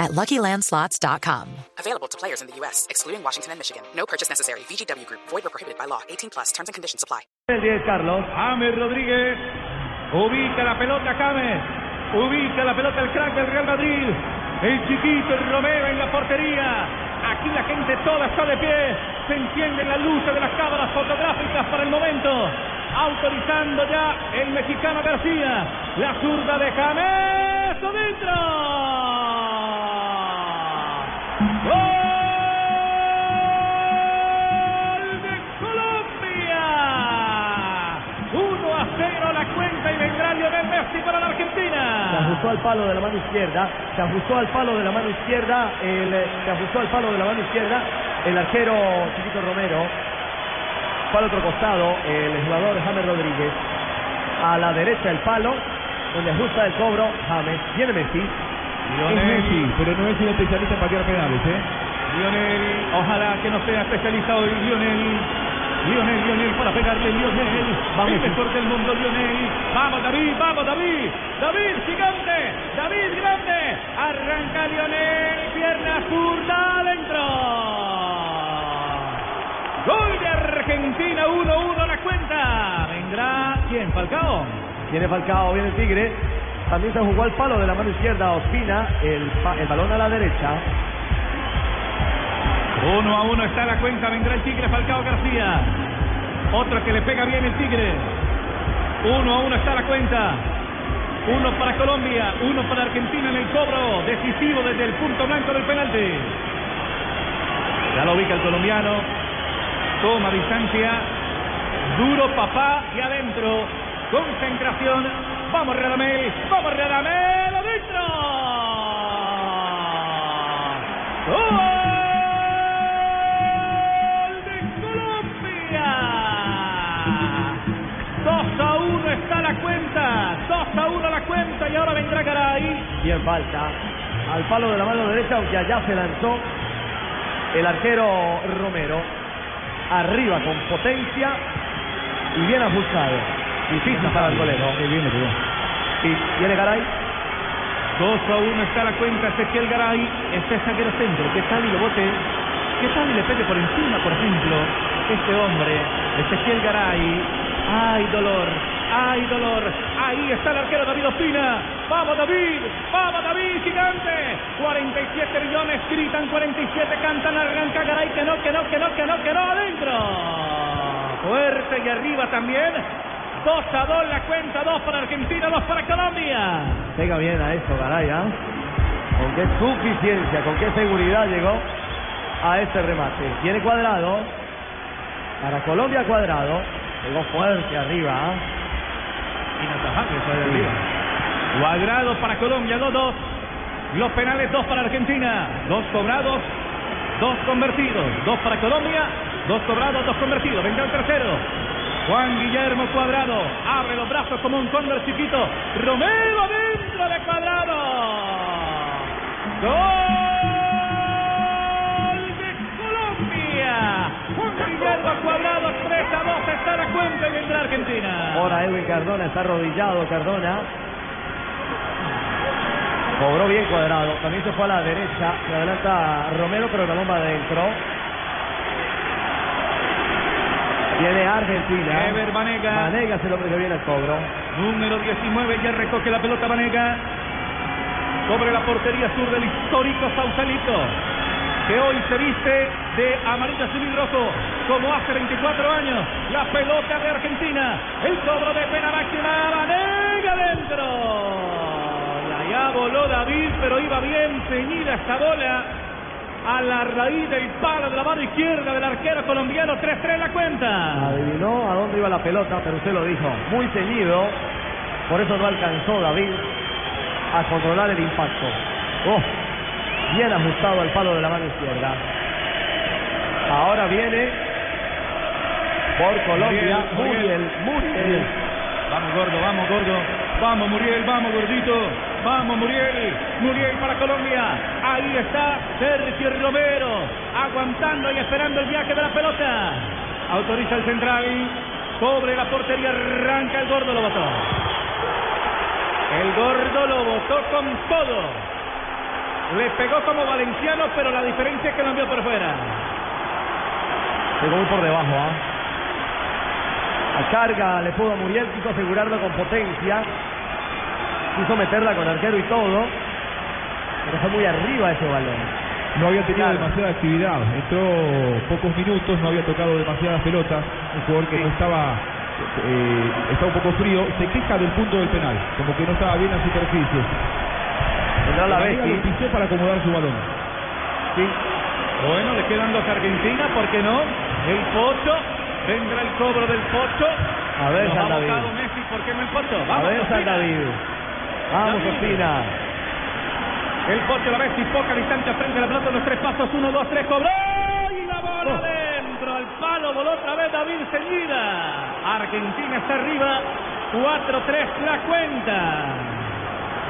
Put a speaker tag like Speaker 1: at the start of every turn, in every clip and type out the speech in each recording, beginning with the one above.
Speaker 1: at LuckyLandSlots.com.
Speaker 2: Available to players in the U.S., excluding Washington and Michigan. No purchase necessary. VGW Group. Void or prohibited by law. 18 plus. Terms and conditions apply.
Speaker 3: El 10, Carlos.
Speaker 4: James Rodríguez ubica la pelota James, ubica la pelota el crack del Real Madrid, el chiquito el Romero en la portería. Aquí la gente toda está de pie, se encienden las luces de las cámaras fotográficas para el momento, autorizando ya el mexicano García, la zurda de James adentro. Messi para la
Speaker 3: Se
Speaker 4: Argentina.
Speaker 3: ajustó al palo de la mano izquierda. Se ajustó al palo de la mano izquierda. El, se ajustó al palo de la mano izquierda. El arquero Chiquito Romero. Al otro costado. El jugador James Rodríguez. A la derecha el palo. Donde ajusta el cobro James. Viene Messi.
Speaker 4: Lionel,
Speaker 3: Messi,
Speaker 4: pero no es un especialista en patear penales, ¿eh? Lionel, ojalá que no sea especialista hoy, Lionel. Lionel, Lionel, para pegarle, Lionel.
Speaker 3: Vamos,
Speaker 4: el mejor del mundo, Lionel. Vamos, David, vamos, David. David, gigante. David, grande. Arranca Lionel, pierna zurda, adentro. Gol de Argentina, 1-1 la cuenta. Vendrá, ¿quién? Falcao.
Speaker 3: Viene Falcao, viene el Tigre. También se jugó al palo de la mano izquierda. Ospina. El, el balón a la derecha.
Speaker 4: Uno a uno está la cuenta, vendrá el Tigre Falcao García. Otro que le pega bien el Tigre. Uno a uno está la cuenta. Uno para Colombia, uno para Argentina en el cobro decisivo desde el punto blanco del penalti. Ya lo ubica el colombiano. Toma distancia. Duro papá y adentro. Concentración. Vamos Radamel. Vamos Radamel. Adentro.
Speaker 3: Bien falta. Al palo de la mano derecha, aunque allá se lanzó el arquero Romero. Arriba con potencia y bien ajustado. Difícil para el golero. Y viene Garay.
Speaker 4: 2 a 1 está la cuenta. Ezequiel Garay. Este es zaguero centro. ¿Qué tal y lo bote? ¿Qué tal y le pegue por encima, por ejemplo? Este hombre, Ezequiel Garay. ¡Ay, dolor! ¡Ay, dolor! Ahí está el arquero David Ospina. ¡Vamos, David! ¡Vamos, David, gigante! 47 millones, gritan 47, cantan, arranca Garay, que no, que no, que no, que no, que no, adentro. Fuerte y arriba también. 2 a 2 la cuenta, 2 para Argentina, 2 para Colombia.
Speaker 3: Pega bien a eso, Garay. ¿ah? Con qué suficiencia, con qué seguridad llegó a este remate. Viene cuadrado. Para Colombia cuadrado. Llegó fuerte arriba. ¿ah?
Speaker 4: Inatajable eso de arriba. Cuadrado para Colombia, 2-2. Los penales, 2 para Argentina. 2 cobrados, 2 convertidos. 2 para Colombia, 2 cobrados, 2 convertidos. Vendrá el tercero. Juan Guillermo Cuadrado. Abre los brazos como un cóndor chiquito. Romero dentro de Cuadrado. Gol de Colombia. Juan Guillermo Cuadrado, 3 a 2 está la cuenta y vendrá Argentina.
Speaker 3: Ahora Edwin Cardona está arrodillado. Cardona. Cobró bien cuadrado. También se fue a la derecha. Se adelanta Romero, pero la bomba adentro. Viene Argentina.
Speaker 4: Ever.
Speaker 3: Vanega es el hombre que viene al cobro.
Speaker 4: Número 19, ya recoge la pelota Vanega. Sobre la portería sur del histórico Sausalito. Que hoy se viste de amarillo, azul y rojo. Como hace 24 años. La pelota de Argentina. El cobro de pena máxima. Vanega adentro. Y allá voló David, pero iba bien ceñida esta bola. A la raíz del palo de la mano izquierda del arquero colombiano. 3-3 la cuenta.
Speaker 3: Adivinó a dónde iba la pelota, pero usted lo dijo. Muy ceñido. Por eso no alcanzó David a controlar el impacto. Oh, bien ajustado al palo de la mano izquierda. Ahora viene Por Colombia,
Speaker 4: Muriel,
Speaker 3: Muriel, Muriel.
Speaker 4: Vamos, gordo, vamos, gordo. Vamos, Muriel, vamos, gordito. Vamos, Muriel. Muriel para Colombia. Ahí está Sergio Romero. Aguantando y esperando el viaje de la pelota. Autoriza el central. Sobre la portería. Arranca el gordo, lo botó. El gordo lo botó con todo. Le pegó como valenciano, pero la diferencia es que lo envió por fuera.
Speaker 3: Llegó muy por debajo, ¿ah? La carga le pudo a Muriel, quiso asegurarlo con potencia. Quiso meterla con arquero y todo. Pero fue muy arriba ese balón.
Speaker 5: No había tenido
Speaker 3: Claro.
Speaker 5: demasiada actividad, entró pocos minutos, no había tocado demasiadas pelotas, un jugador que no estaba, eh, está un poco frío, se queja del punto del penal, como que no estaba bien la superficie.
Speaker 3: Tendrá la
Speaker 5: lo pisó para acomodar su balón.
Speaker 3: Sí.
Speaker 4: Bueno, le quedan dos a Argentina, ¿por qué no? El Pocho, vendrá el cobro del Pocho.
Speaker 3: A ver,
Speaker 4: Nos
Speaker 3: San
Speaker 4: ha
Speaker 3: David.
Speaker 4: Messi, ¿por qué no el Pocho?
Speaker 3: A ver, San. David. Vamos. Ospina.
Speaker 4: El Pocho la vez y poca distancia frente a la pelota, los tres pasos, uno, dos, tres, cobró y la bola
Speaker 3: Oh.
Speaker 4: dentro, al palo, voló otra vez David Señida. Argentina está arriba, 4-3 la cuenta.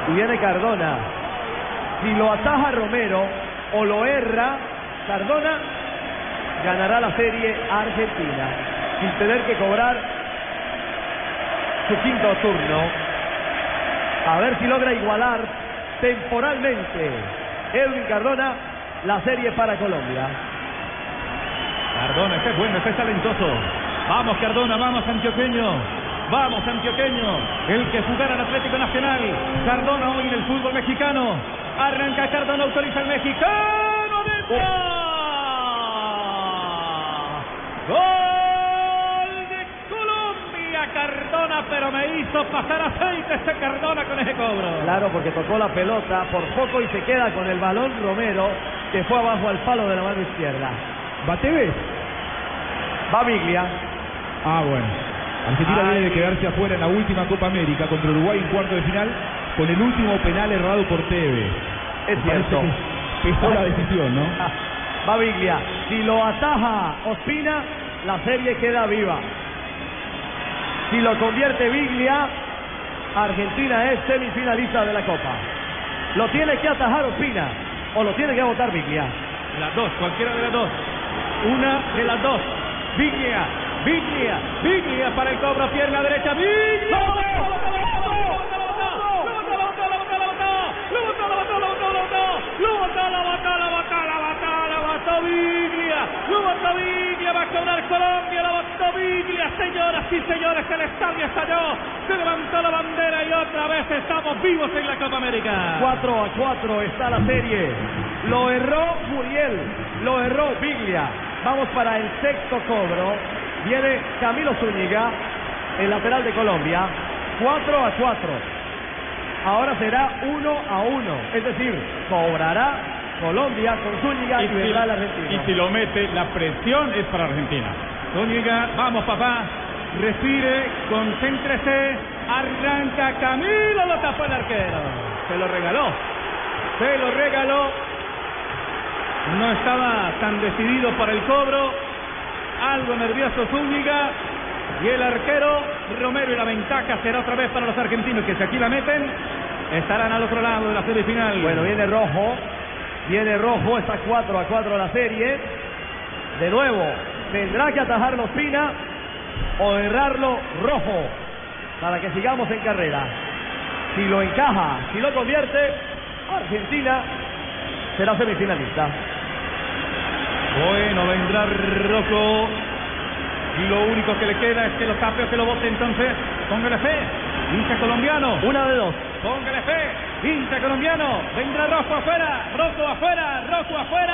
Speaker 3: Y viene Cardona. Si lo ataja Romero o lo erra, Cardona ganará la serie Argentina. Sin tener que cobrar su quinto turno. A ver si logra igualar temporalmente Edwin Cardona la serie para Colombia.
Speaker 4: Cardona, este es bueno, este es talentoso. Vamos, Cardona, vamos, antioqueño. Vamos, antioqueño. El que jugará en Atlético Nacional. Cardona hoy en el fútbol mexicano. Arranca Cardona, autoriza el mexicano. ¡Gol! Cardona, pero me hizo pasar aceite ese Cardona con ese cobro.
Speaker 3: Claro, porque tocó la pelota por poco y se queda con el balón Romero, que fue abajo al palo de la mano izquierda.
Speaker 5: ¿Bateves?
Speaker 3: Va Biglia.
Speaker 5: Ah, bueno. Argentina
Speaker 3: Ay.
Speaker 5: viene de quedarse afuera en la última Copa América contra Uruguay en cuarto de final con el último penal errado por Tevez.
Speaker 3: Es
Speaker 5: Me
Speaker 3: cierto.
Speaker 5: que pesó la decisión, ¿no?
Speaker 3: Va Biglia. Si lo ataja Ospina, la serie queda viva. Si lo convierte Biglia, Argentina es semifinalista de la Copa. Lo tiene que atajar Ospina o lo tiene que votar Biglia.
Speaker 4: Las dos, cualquiera de las dos. Una de las dos. Biglia, Biglia, Biglia para el cobro, pierna derecha. Biglia. Biglia, va a cobrar Colombia, lo botó Biglia, señoras y señores, el estadio estalló, se levantó la bandera y otra vez estamos vivos en la Copa América.
Speaker 3: 4 a 4 está la serie. Lo erró Muriel, lo erró Biglia. Vamos para el sexto cobro. Viene Camilo Zúñiga, el lateral de Colombia. 4 a 4. Ahora será 1 a 1. Es decir, cobrará Colombia con Zúñiga y, el argentino.
Speaker 6: y si lo mete, la presión es para Argentina.
Speaker 4: Zúñiga, vamos papá, respire, concéntrese, arranca Camilo, lo tapó el arquero. Se lo regaló, se lo regaló. No estaba tan decidido para el cobro, algo nervioso Zúñiga y el arquero Romero y la ventaja será otra vez para los argentinos que si aquí la meten estarán al otro lado de la semifinal.
Speaker 3: Bueno, viene rojo. Viene rojo, está 4 a 4 la serie. De nuevo, tendrá que atajarlo Espina o errarlo rojo para que sigamos en carrera. Si lo encaja, si lo convierte, Argentina será semifinalista.
Speaker 4: Bueno, vendrá Rocco. Y lo único que le queda es que lo tape o que lo bote. Entonces, póngale fe. Hincha colombiano.
Speaker 3: Una de dos.
Speaker 4: Póngale fe. Hincha colombiano. Vendrá Rocco afuera. Rocco afuera. Rocco afuera.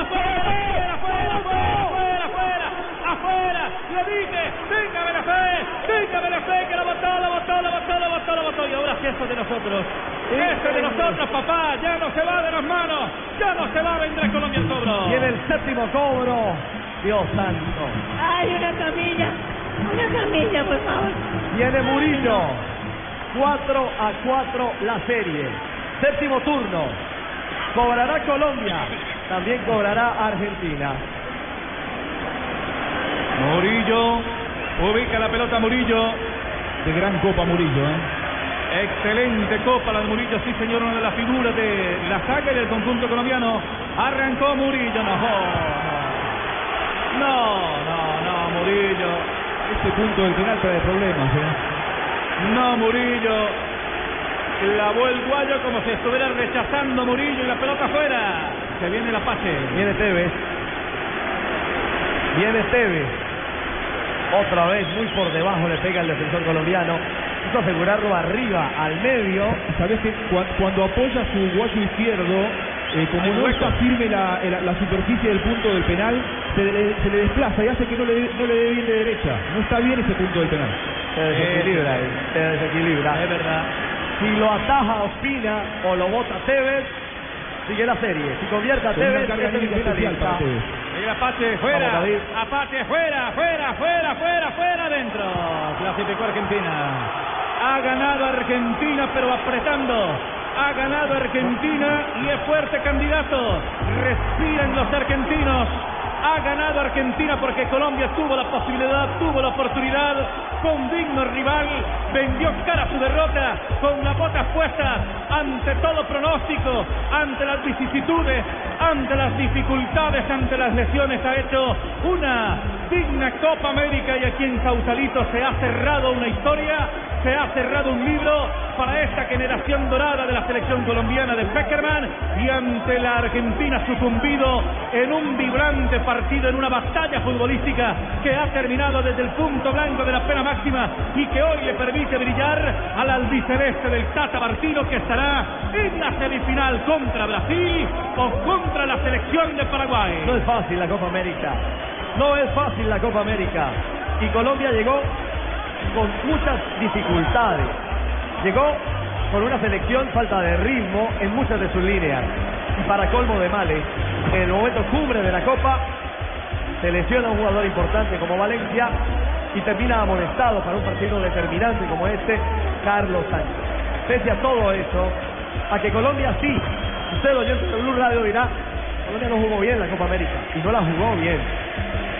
Speaker 4: Afuera, afuera, afuera, afuera, afuera. Afuera. Le dije. Téngame la fe. Téngame la fe que lo botó, lo botó, lo botó, lo botó, lo botó. Y ahora sí, de nosotros. Este es de nosotros, papá. Ya no se va de las manos. Ya no se va. Vendrá Colombia el cobro.
Speaker 3: Viene el séptimo cobro. Dios santo.
Speaker 7: Ay, una camilla. Una camilla, por favor.
Speaker 3: Viene Murillo. 4 a 4 la serie. Séptimo turno. Cobrará Colombia. También cobrará Argentina.
Speaker 4: Murillo. Ubica la pelota Murillo.
Speaker 5: De gran copa Murillo, ¿eh?
Speaker 4: Excelente copa la de Murillo, sí señor, una de las figuras de la saga del conjunto colombiano. Arrancó Murillo, no, no, no, no, Murillo.
Speaker 5: Este punto del penal trae problemas, ¿eh?
Speaker 4: No, Murillo. Clavó el guayo como si estuviera rechazando Murillo y la pelota afuera. Se viene la pase.
Speaker 3: Viene Tevez. Viene Tevez. Otra vez muy por debajo le pega el defensor colombiano. Quiso asegurarlo arriba, al medio.
Speaker 5: Sabes que cua- cuando apoya su guayo izquierdo, eh, como no está firme la, la- la superficie del punto del penal, se le, se le desplaza y hace que no le, dé- no le dé bien de derecha. No está bien ese punto del penal.
Speaker 3: Se desequilibra ahí. Se desequilibra.
Speaker 4: Es verdad.
Speaker 3: Si lo ataja Ospina o lo bota Tevez, sigue la serie. Si convierte a Tevez, es semifinalista.
Speaker 5: ustedes.
Speaker 4: Sigue la pase fuera.
Speaker 3: Vamos, David.
Speaker 4: Apate fuera, fuera, fuera, fuera, fuera, adentro. Clasificó Argentina. Ha ganado Argentina, pero apretando. Ha ganado Argentina y es fuerte candidato. Respiran los argentinos. Ha ganado Argentina porque Colombia tuvo la posibilidad, tuvo la oportunidad con digno rival, vendió cara su derrota con las botas puestas ante todo pronóstico, ante las vicisitudes, ante las dificultades, ante las lesiones. Ha hecho una digna Copa América y aquí en Sausalito se ha cerrado una historia, se ha cerrado un libro para esta generación dorada de la selección colombiana de Peckerman y ante la Argentina sucumbido en un vibrante partido, en una batalla futbolística que ha terminado desde el punto blanco de la pena máxima y que hoy le permite brillar al albiceleste del Tata Martino que estará en la semifinal contra Brasil o contra la selección de Paraguay.
Speaker 3: No es fácil la Copa América. No es fácil la Copa América. Y Colombia llegó con muchas dificultades. Llegó con una selección falta de ritmo en muchas de sus líneas. Y para colmo de males, en el momento cumbre de la Copa, se lesiona un jugador importante como Valencia y termina amonestado para un partido determinante como este, Carlos Sánchez. Pese a todo eso, a que Colombia sí, usted oyente de Blue Radio dirá, Colombia no jugó bien la Copa América y no la jugó bien.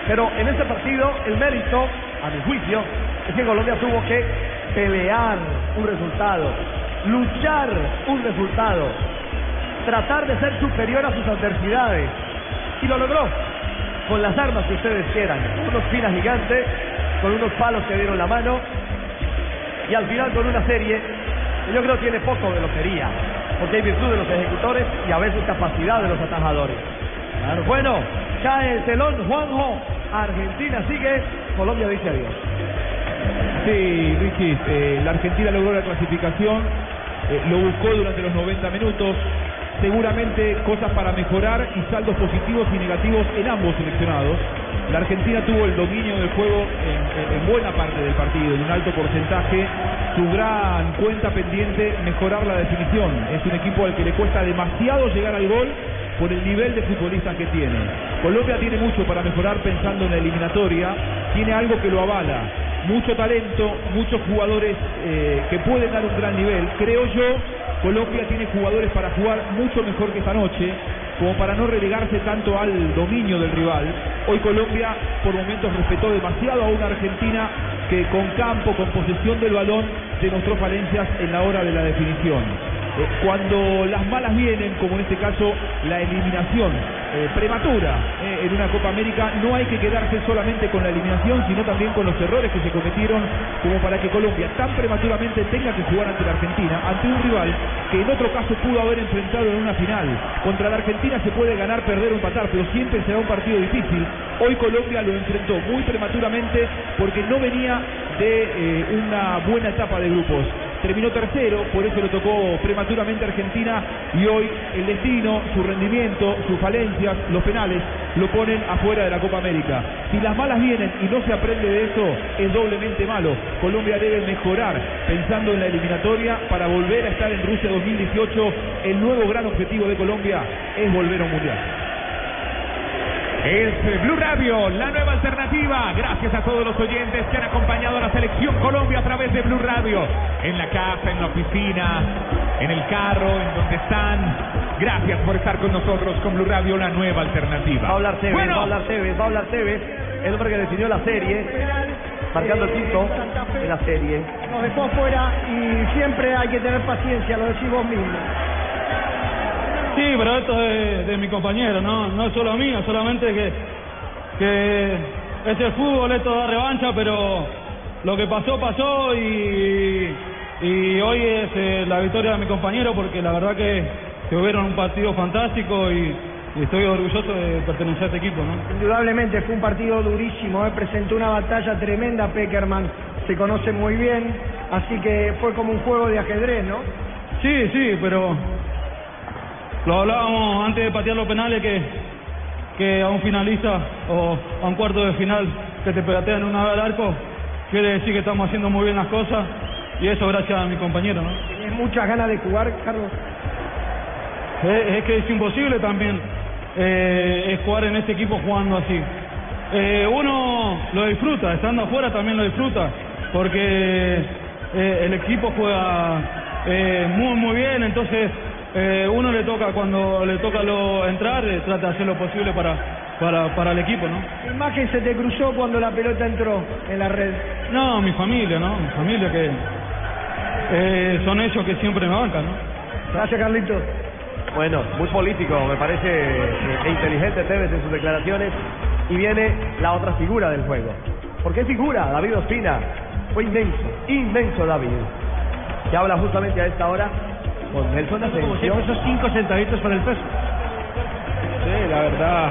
Speaker 3: Pero en este partido el mérito, a mi juicio, es que Colombia tuvo que pelear un resultado, luchar un resultado, tratar de ser superior a sus adversidades. Y lo logró con las armas que ustedes quieran, unos pinas gigantes, con unos palos que dieron la mano y al final con una serie que yo creo tiene poco de lotería, porque hay virtud de los ejecutores y a veces capacidad de los atajadores. Bueno, cae el telón, Juanjo, Argentina sigue, Colombia dice adiós.
Speaker 5: Sí, Luigi, eh, la Argentina logró la clasificación, eh, lo buscó durante los 90 minutos, seguramente cosas para mejorar y saldos positivos y negativos en ambos seleccionados. La Argentina tuvo el dominio del juego en- en buena parte del partido, en un alto porcentaje. Su gran cuenta pendiente, mejorar la definición. Es un equipo al que le cuesta demasiado llegar al gol por el nivel de futbolistas que tiene. Colombia tiene mucho para mejorar pensando en la eliminatoria, tiene algo que lo avala, mucho talento, muchos jugadores eh, que pueden dar un gran nivel. Creo yo, Colombia tiene jugadores para jugar mucho mejor que esta noche, como para no relegarse tanto al dominio del rival. Hoy Colombia por momentos respetó demasiado a una Argentina que con campo, con posesión del balón, demostró falencias en la hora de la definición. Cuando las malas vienen, como en este caso la eliminación eh, prematura eh, en una Copa América, no hay que quedarse solamente con la eliminación, sino también con los errores que se cometieron, como para que Colombia tan prematuramente tenga que jugar ante la Argentina, ante un rival que en otro caso pudo haber enfrentado en una final. Contra la Argentina se puede ganar, perder o empatar, pero siempre será un partido difícil. Hoy Colombia lo enfrentó muy prematuramente porque no venía de eh, una buena etapa de grupos terminó tercero, por eso le tocó prematuramente Argentina y hoy el destino, su rendimiento, sus falencias, los penales, lo ponen afuera de la Copa América. Si las malas vienen y no se aprende de eso, es doblemente malo. Colombia debe mejorar pensando en la eliminatoria para volver a estar en Rusia 2018. El nuevo gran objetivo de Colombia es volver a un mundial.
Speaker 8: Es Blue Radio, la nueva alternativa. Gracias a todos los oyentes que han acompañado a la selección Colombia a través de Blue Radio. En la casa, en la oficina, en el carro, en donde están. Gracias por estar con nosotros con Blue Radio, la nueva alternativa.
Speaker 3: Va a hablar Tevez,
Speaker 8: Bueno,
Speaker 3: va a hablar Tevez, va a hablar Tevez. el hombre que definió la serie, marcando el quinto en la serie.
Speaker 9: Nos dejó afuera y siempre hay que tener paciencia, lo decís vos mismo.
Speaker 10: Sí, pero esto es de mi compañero, no, no es solo mío, solamente que, que es el fútbol, esto da revancha, pero lo que pasó, pasó y, y hoy es eh, la victoria de mi compañero porque la verdad que, que hubieron un partido fantástico y, y estoy orgulloso de pertenecer a este equipo. ¿no?
Speaker 9: Indudablemente fue un partido durísimo, ¿eh? presentó una batalla tremenda Peckerman, se conoce muy bien, así que fue como un juego de ajedrez, ¿no?
Speaker 10: Sí, sí, pero lo hablábamos antes de patear los penales que, que a un finalista o a un cuarto de final que te patean una vez al arco, quiere decir que estamos haciendo muy bien las cosas y eso gracias a mi compañero. ¿no?
Speaker 9: ¿Tienes muchas ganas de jugar, Carlos?
Speaker 10: Es, es que es imposible también eh, es jugar en este equipo jugando así. Eh, uno lo disfruta, estando afuera también lo disfruta, porque eh, el equipo juega eh, muy muy bien, entonces eh, uno le toca cuando le toca lo entrar, eh, trata de hacer lo posible para, para, para el equipo, ¿no?
Speaker 9: ¿Qué imagen se te cruzó cuando la pelota entró en la red?
Speaker 10: No, mi familia, ¿no? Mi familia que eh, son ellos que siempre me bancan, ¿no?
Speaker 9: Gracias, Carlitos.
Speaker 3: Bueno, muy político, me parece, eh, e inteligente Tevez en sus declaraciones. Y viene la otra figura del juego. ¿Por qué figura? David Ospina. Fue inmenso, inmenso David. Que habla justamente a esta hora con Nelson Asensio.
Speaker 11: esos cinco centavitos para el peso.
Speaker 10: Sí, la verdad.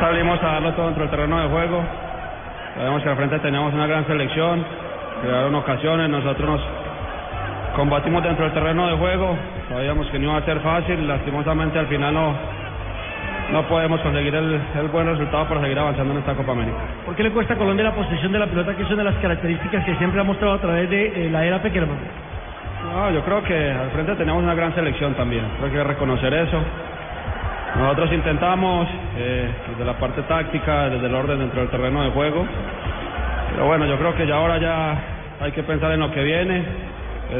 Speaker 10: Salimos a darlo todo dentro del terreno de juego. Sabemos que al frente teníamos una gran selección, crearon ocasiones, nosotros nos combatimos dentro del terreno de juego, sabíamos que no iba a ser fácil, lastimosamente al final no, no podemos conseguir el, el buen resultado para seguir avanzando en esta Copa América.
Speaker 11: ¿Por qué le cuesta a Colombia la posesión de la pelota, que es una de las características que siempre ha mostrado a través de eh, la era Peckerman?
Speaker 10: No, yo creo que al frente tenemos una gran selección también, creo que hay que reconocer eso. Nosotros intentamos eh, desde la parte táctica, desde el orden dentro del terreno de juego, pero bueno, yo creo que ya ahora ya hay que pensar en lo que viene,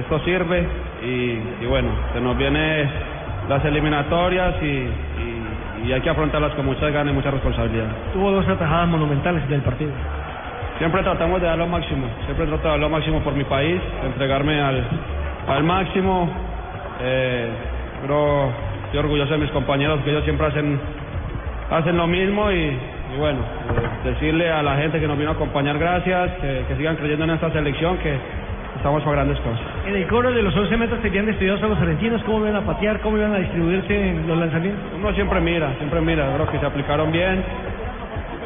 Speaker 10: esto sirve y, y bueno, se nos vienen las eliminatorias y, y- y hay que afrontarlas con muchas ganas y mucha responsabilidad.
Speaker 11: Tuvo dos atajadas monumentales del partido.
Speaker 10: Siempre tratamos de dar lo máximo, siempre trato de dar lo máximo por mi país, de entregarme al, al máximo. Eh, pero estoy orgulloso de mis compañeros que ellos siempre hacen, hacen lo mismo y, y bueno, eh, decirle a la gente que nos vino a acompañar gracias, que, que sigan creyendo en esta selección, que estamos para grandes cosas.
Speaker 11: En el coro de los 11 metros tenían estudiados a los argentinos, cómo iban a patear, cómo iban a distribuirse en los lanzamientos.
Speaker 10: Uno siempre mira, siempre mira, creo que se aplicaron bien.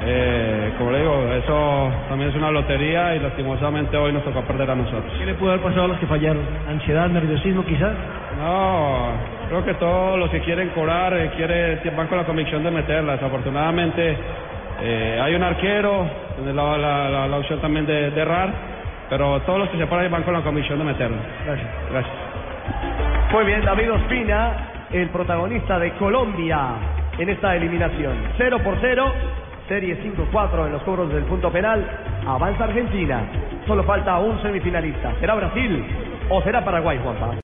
Speaker 10: Eh, como le digo, eso también es una lotería y lastimosamente hoy nos tocó perder a nosotros.
Speaker 11: ¿Qué le pudo haber pasado a los que fallaron? ¿Ansiedad, nerviosismo quizás?
Speaker 10: No, creo que todos los que quieren cobrar eh, quiere, van con la convicción de meterla. Desafortunadamente eh, hay un arquero, tiene la, la, la- la opción también de, de errar, pero todos los que se paran van con la convicción de meterla.
Speaker 11: Gracias.
Speaker 10: Gracias.
Speaker 3: Muy bien, David Ospina, el protagonista de Colombia en esta eliminación. 0 por 0, serie 5-4 en los cobros del punto penal. Avanza Argentina. Solo falta un semifinalista. ¿Será Brasil o será Paraguay, Juanpa?